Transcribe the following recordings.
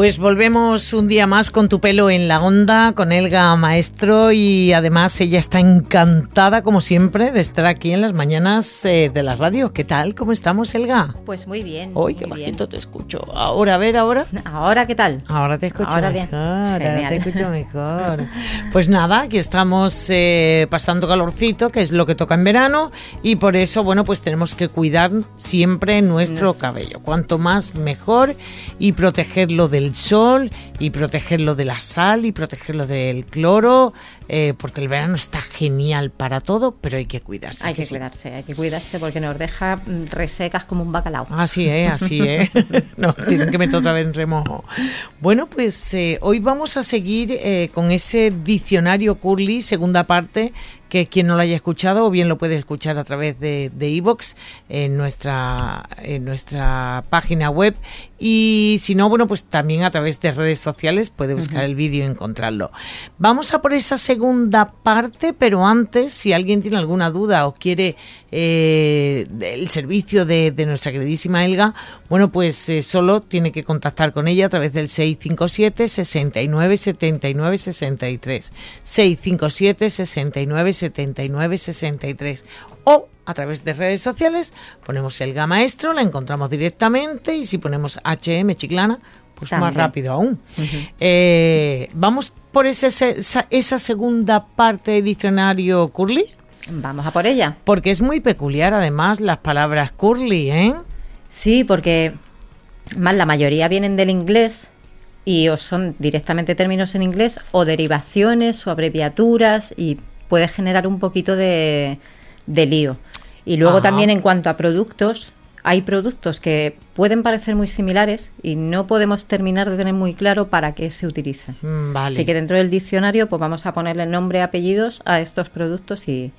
Pues volvemos un día más con tu pelo en la onda, con Elga Maestro y además ella está encantada como siempre de estar aquí en las mañanas eh, de la radio. ¿Qué tal? ¿Cómo estamos, Elga? Pues muy bien. Uy, qué bajito te escucho. Ahora, a ver, ahora. Ahora, ¿qué tal? Ahora te escucho mejor. Bien. Ahora te escucho mejor. Pues nada, aquí estamos eh, pasando calorcito, que es lo que toca en verano y por eso, bueno, pues tenemos que cuidar siempre nuestro cabello. Cuanto más mejor y protegerlo del sol y protegerlo de la sal y protegerlo del cloro, eh, porque el verano está genial para todo, pero hay que cuidarse. Hay que, cuidarse, hay que cuidarse porque nos deja mm, resecas como un bacalao. Así es, así es. no, tienen que meter otra vez en remojo. Bueno, pues eh, hoy vamos a seguir eh, con ese diccionario Curly, segunda parte, que quien no lo haya escuchado o bien lo puede escuchar a través de Evox en, nuestra, en nuestra página web y si no, bueno, pues también a través de redes sociales puede buscar el vídeo y encontrarlo. Vamos a por esa segunda parte, pero antes, si alguien tiene alguna duda o quiere eh, el servicio de, nuestra queridísima Elga, bueno, pues eh, solo tiene que contactar con ella a través del 657 69 79 63. 657 69 79 63 o a través de redes sociales ponemos el Maestro, la encontramos directamente y si ponemos HM Chiclana, pues más rápido aún. Eh, vamos por ese, esa, esa, segunda parte de diccionario Curly. Vamos a por ella. Porque es muy peculiar además las palabras Curly, ¿eh? Sí, porque más la mayoría vienen del inglés y o son directamente términos en inglés o derivaciones o abreviaturas y puede generar un poquito de, lío. Y luego también en cuanto a productos, hay productos que pueden parecer muy similares y no podemos terminar de tener muy claro para qué se utilizan. Mm, Así que dentro del diccionario pues vamos a ponerle nombre y apellidos a estos productos y,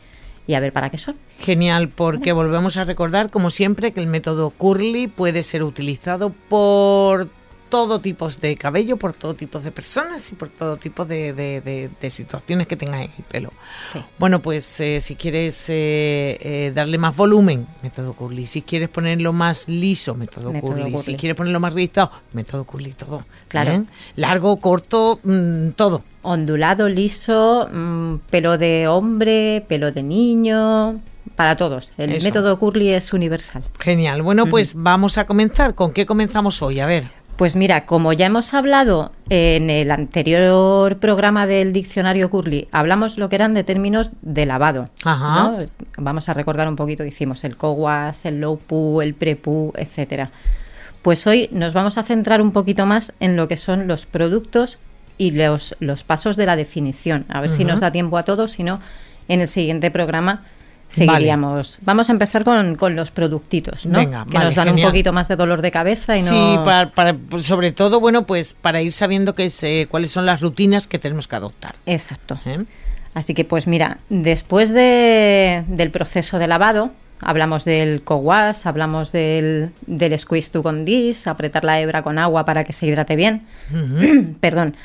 y a ver para qué son. Genial, porque volvemos a recordar, como siempre, que el método Curly puede ser utilizado por todo tipo de cabello, por todo tipo de personas y por todo tipo de, situaciones que tengas en el pelo. Bueno, pues eh, si quieres eh, eh, darle más volumen, método curly. Si quieres ponerlo más liso, método, curly. Si quieres ponerlo más rizado, método curly, todo. Claro. Largo, corto, mm, todo. Ondulado, liso, mm, pelo de hombre, pelo de niño, para todos. El método Curly es universal. Genial. Bueno, pues vamos a comenzar. ¿Con qué comenzamos hoy? A ver. Pues mira, como ya hemos hablado en el anterior programa del diccionario Curly, hablamos lo que eran de términos de lavado. Vamos a recordar un poquito que hicimos el cowas, el low poo, el pre poo, etcétera. Pues hoy nos vamos a centrar un poquito más en lo que son los productos y los, los pasos de la definición. A ver si nos da tiempo a todos, si no, en el siguiente programa seguiríamos. Vamos a empezar con, con los productitos, ¿no? que nos dan un poquito más de dolor de cabeza y no... Sí, para, pues sobre todo, bueno, pues para ir sabiendo qué es, eh, cuáles son las rutinas que tenemos que adoptar. Exacto. ¿Eh? Así que, pues mira, después de, del proceso de lavado, hablamos del co-wash, hablamos del, del squeeze to apretar la hebra con agua para que se hidrate bien. Perdón.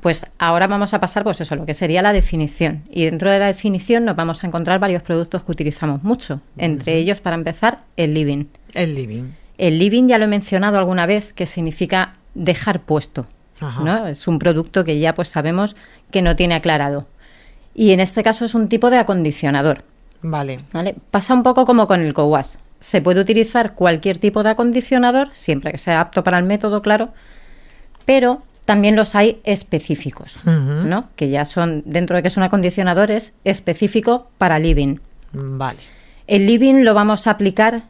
Pues ahora vamos a pasar, pues eso, lo que sería la definición. Y dentro de la definición nos vamos a encontrar varios productos que utilizamos mucho. Entre ellos, para empezar, el living. El living. El living ya lo he mencionado alguna vez, que significa dejar puesto. ¿no? Es un producto que ya pues sabemos que no tiene aclarado. Y en este caso es un tipo de acondicionador. Vale. ¿Vale? Pasa un poco como con el co-wash. Se puede utilizar cualquier tipo de acondicionador, siempre que sea apto para el método, claro, pero también los hay específicos, ¿no? Que ya son, dentro de que son acondicionadores, específico para living. Vale. El living lo vamos a aplicar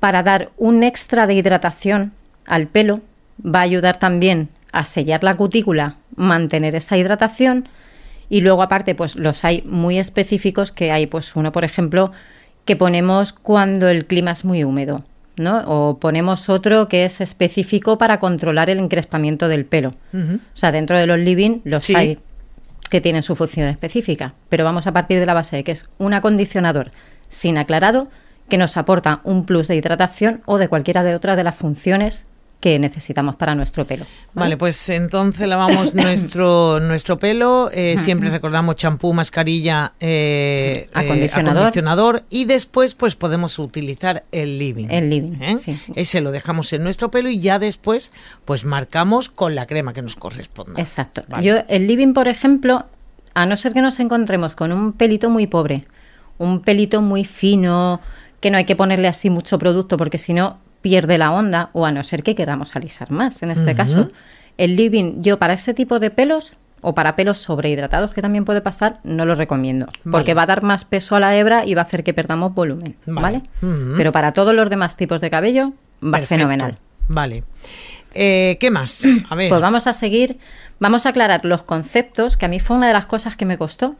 para dar un extra de hidratación al pelo. Va a ayudar también a sellar la cutícula, mantener esa hidratación. Y luego, aparte, pues los hay muy específicos que hay, pues uno, por ejemplo, que ponemos cuando el clima es muy húmedo. ¿No? O ponemos otro que es específico para controlar el encrespamiento del pelo. O sea, dentro de los living los hay que tienen su función específica, pero vamos a partir de la base de que es un acondicionador sin aclarado que nos aporta un plus de hidratación o de cualquiera de otras de las funciones que necesitamos para nuestro pelo. Vale, pues entonces lavamos nuestro nuestro pelo, eh, siempre recordamos champú, mascarilla, eh, eh, acondicionador. y después pues podemos utilizar el living. El living, sí. Ese lo dejamos en nuestro pelo y ya después pues marcamos con la crema que nos corresponda. Exacto. Yo el living, por ejemplo, a no ser que nos encontremos con un pelito muy pobre, un pelito muy fino, que no hay que ponerle así mucho producto porque si no pierde la onda o a no ser que queramos alisar más. En este caso, el living, yo para ese tipo de pelos o para pelos sobrehidratados, que también puede pasar, no lo recomiendo. Porque va a dar más peso a la hebra y va a hacer que perdamos volumen. ¿Vale? Pero para todos los demás tipos de cabello, va fenomenal. Vale. Eh, ¿Qué más? A ver. Pues vamos a seguir, vamos a aclarar los conceptos, que a mí fue una de las cosas que me costó.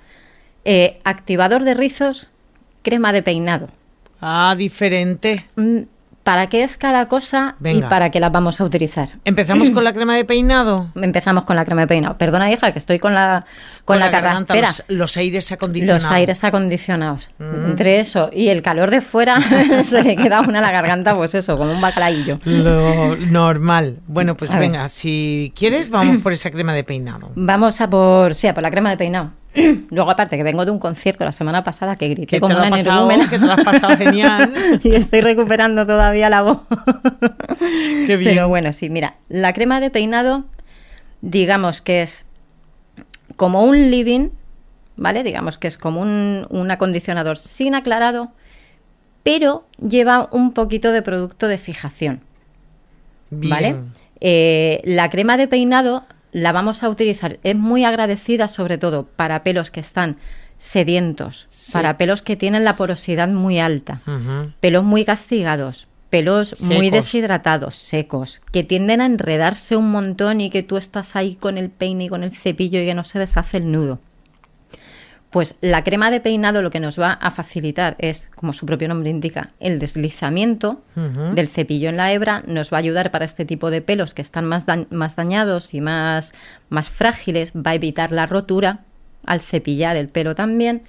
Eh, activador de rizos, crema de peinado. Ah, diferente. Mm, para qué es cada cosa y para qué las vamos a utilizar. ¿Empezamos con la crema de peinado? Empezamos con la crema de peinado. Perdona, hija, que estoy con la con, la, garganta, los, aires acondicionados. Los aires acondicionados. Mm. Entre eso y el calor de fuera se le queda una a la garganta, pues eso, como un bacalaillo. Lo normal. Bueno, pues venga, si quieres, vamos por esa crema de peinado. Vamos a por, sí, a por la crema de peinado. Luego, aparte, que vengo de un concierto la semana pasada que grité como una energúmena. Que te lo has pasado genial. y estoy recuperando todavía la voz. Qué bien. Pero bueno, sí, mira, la crema de peinado, digamos que es como un living, ¿vale? Digamos que es como un, acondicionador sin aclarado, pero lleva un poquito de producto de fijación. ¿Vale? Eh, la crema de peinado la vamos a utilizar. Es muy agradecida sobre todo para pelos que están sedientos, para pelos que tienen la porosidad muy alta, pelos muy castigados, pelos muy deshidratados, secos, que tienden a enredarse un montón y que tú estás ahí con el peine y con el cepillo y que no se deshace el nudo. Pues la crema de peinado lo que nos va a facilitar es, como su propio nombre indica, el deslizamiento del cepillo en la hebra, nos va a ayudar para este tipo de pelos que están más, más dañados y más, más frágiles, va a evitar la rotura al cepillar el pelo también.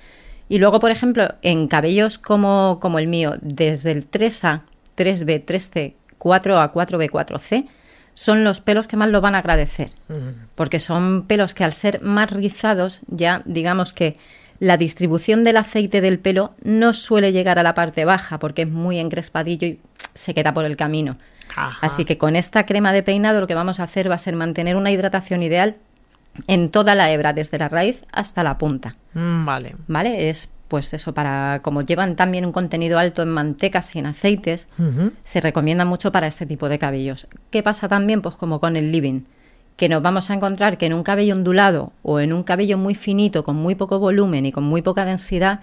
Y luego, por ejemplo, en cabellos como, como el mío, desde el 3A, 3B, 3C, 4A, 4B, 4C, son los pelos que más lo van a agradecer, porque son pelos que al ser más rizados, ya digamos que la distribución del aceite del pelo no suele llegar a la parte baja porque es muy encrespadillo y se queda por el camino. Así que con esta crema de peinado lo que vamos a hacer va a ser mantener una hidratación ideal en toda la hebra, desde la raíz hasta la punta. Mm, vale. Vale, es pues eso, para como llevan también un contenido alto en mantecas y en aceites, se recomienda mucho para ese tipo de cabellos. ¿Qué pasa también? Pues como con el living, que nos vamos a encontrar que en un cabello ondulado o en un cabello muy finito, con muy poco volumen y con muy poca densidad,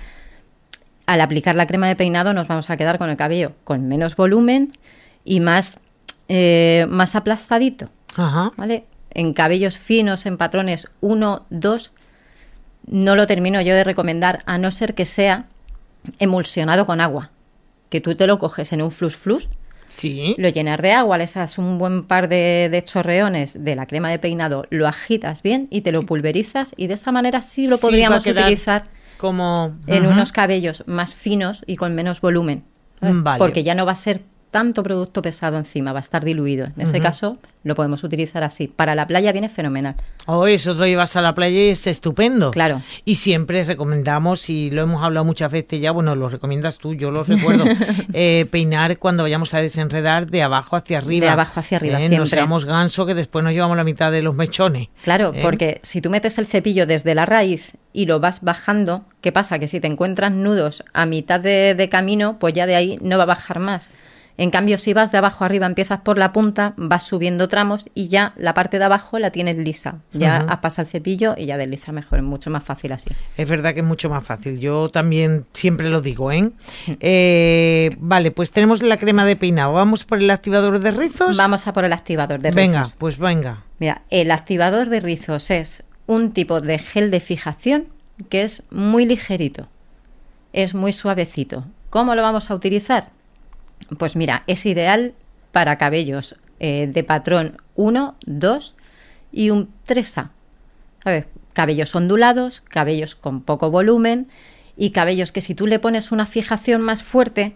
al aplicar la crema de peinado nos vamos a quedar con el cabello con menos volumen y más, eh, más aplastadito. ¿Vale? En cabellos finos, en patrones 1, 2, no lo termino yo de recomendar, a no ser que sea emulsionado con agua. Que tú te lo coges en un flus flus, sí. lo llenas de agua, le echas un buen par de, chorreones de la crema de peinado, lo agitas bien y te lo pulverizas y de esa manera sí lo podríamos utilizar como en unos cabellos más finos y con menos volumen. Porque ya no va a ser tanto producto pesado encima, va a estar diluido. En ese caso, lo podemos utilizar así. Para la playa viene fenomenal. Oh, eso lo llevas a la playa y es estupendo. Claro. Y siempre recomendamos, y lo hemos hablado muchas veces ya, bueno, lo recomiendas tú, yo lo recuerdo, eh, peinar cuando vayamos a desenredar de abajo hacia arriba. De abajo hacia arriba, eh, siempre. No seamos ganso que después nos llevamos la mitad de los mechones. Claro, ¿eh? porque si tú metes el cepillo desde la raíz y lo vas bajando, ¿qué pasa? Que si te encuentras nudos a mitad de camino, pues ya de ahí no va a bajar más. En cambio, si vas de abajo arriba, empiezas por la punta, vas subiendo tramos y ya la parte de abajo la tienes lisa. Ya has pasado el cepillo y ya desliza mejor, es mucho más fácil así. Es verdad que es mucho más fácil. Yo también siempre lo digo, ¿eh? eh vale, pues tenemos la crema de peinado. ¿Vamos por el activador de rizos? Vamos a por el activador de rizos. Venga, pues venga. Mira, el activador de rizos es un tipo de gel de fijación que es muy ligerito, es muy suavecito. ¿Cómo lo vamos a utilizar? Pues mira, es ideal para cabellos eh, de patrón 1, 2 y un 3A. ¿Sabes? Cabellos ondulados, cabellos con poco volumen y cabellos que si tú le pones una fijación más fuerte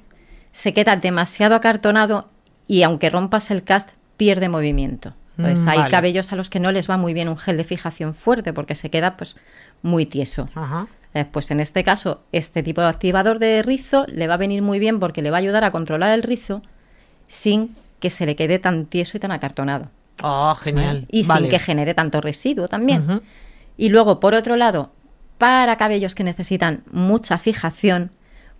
se queda demasiado acartonado y aunque rompas el cast pierde movimiento. Pues Mm, hay vale. cabellos a los que no les va muy bien un gel de fijación fuerte porque se queda pues muy tieso. Ajá. Eh, Pues en este caso, este tipo de activador de rizo le va a venir muy bien porque le va a ayudar a controlar el rizo sin que se le quede tan tieso y tan acartonado. Ah, genial. Y Vale. sin que genere tanto residuo también. Y luego, por otro lado, para cabellos que necesitan mucha fijación,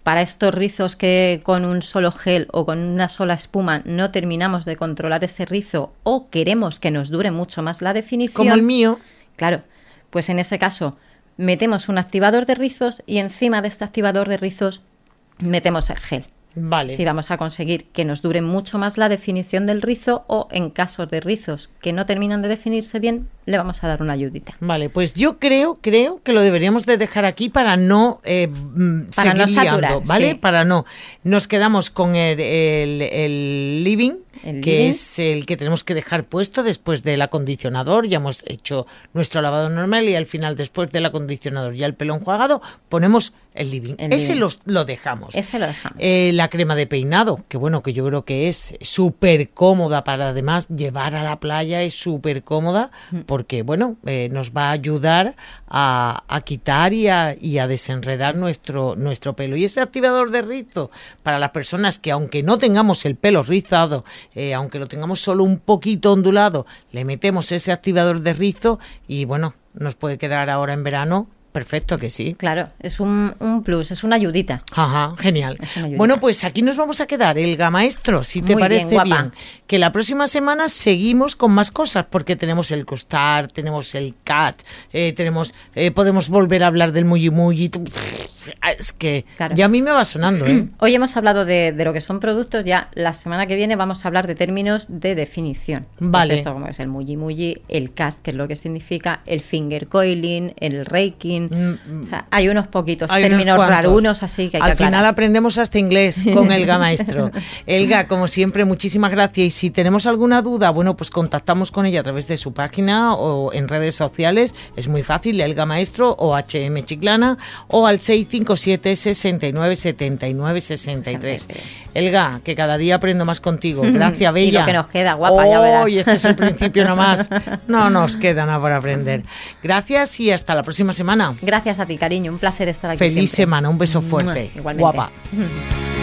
para estos rizos que con un solo gel o con una sola espuma no terminamos de controlar ese rizo o queremos que nos dure mucho más la definición. Como el mío. Claro, pues en ese caso metemos un activador de rizos y encima de este activador de rizos metemos el gel. Vale. Si vamos a conseguir que nos dure mucho más la definición del rizo o en casos de rizos que no terminan de definirse bien, le vamos a dar una ayudita. Vale, pues yo creo, creo que lo deberíamos de dejar aquí para no eh, mm, Para seguir no saturar, liando, ¿vale? sí. Para no. Nos quedamos con el, el- el living, que es el que tenemos que dejar puesto después del acondicionador. Ya hemos hecho nuestro lavado normal y al final, después del acondicionador y el pelo enjuagado, ponemos el living. El Ese living. Lo, lo dejamos. Ese lo dejamos. Eh, la crema de peinado, que bueno, que yo creo que es súper cómoda para además llevar a la playa, es súper cómoda Mm. porque bueno, eh, nos va a ayudar a, a quitar y a, y a desenredar nuestro, nuestro pelo. Y ese activador de rizo, para las personas que aunque no tengamos el pelo rizado, eh, aunque lo tengamos solo un poquito ondulado, le metemos ese activador de rizo y bueno, nos puede quedar ahora en verano. Perfecto que sí. Claro, es un, un plus, es una ayudita. Ajá, genial. Ayudita. Bueno, pues aquí nos vamos a quedar, Elga Maestro, si te Muy parece bien. Que la próxima semana seguimos con más cosas, porque tenemos el costar, tenemos el cat, eh, tenemos, eh, podemos volver a hablar del muy muy. Es que Claro. ya a mí me va sonando, ¿eh? Hoy hemos hablado de, de lo que son productos, ya la semana que viene vamos a hablar de términos de definición. Pues Vale. esto como es el mulli mulli, el cast, que es lo que significa, el finger coiling, el raking. O sea, hay unos poquitos Hay unos términos cuantos. rarunos, así que hay Al que final aprendemos hasta inglés con Elga Maestro. Elga, como siempre, muchísimas gracias. Y si tenemos alguna duda, bueno, pues contactamos con ella a través de su página o en redes sociales. Es muy fácil, Elga Maestro o HM Chiclana o al 657 69 79 63. Elga, que cada día aprendo más contigo. Gracias, Y Bella. lo que nos queda, guapa, ya verás. Hoy este es el principio nomás. No nos queda nada por aprender. Gracias y hasta la próxima semana. Gracias a ti, cariño. Un placer estar aquí. Feliz siempre. semana, un beso fuerte. Igualmente. Guapa.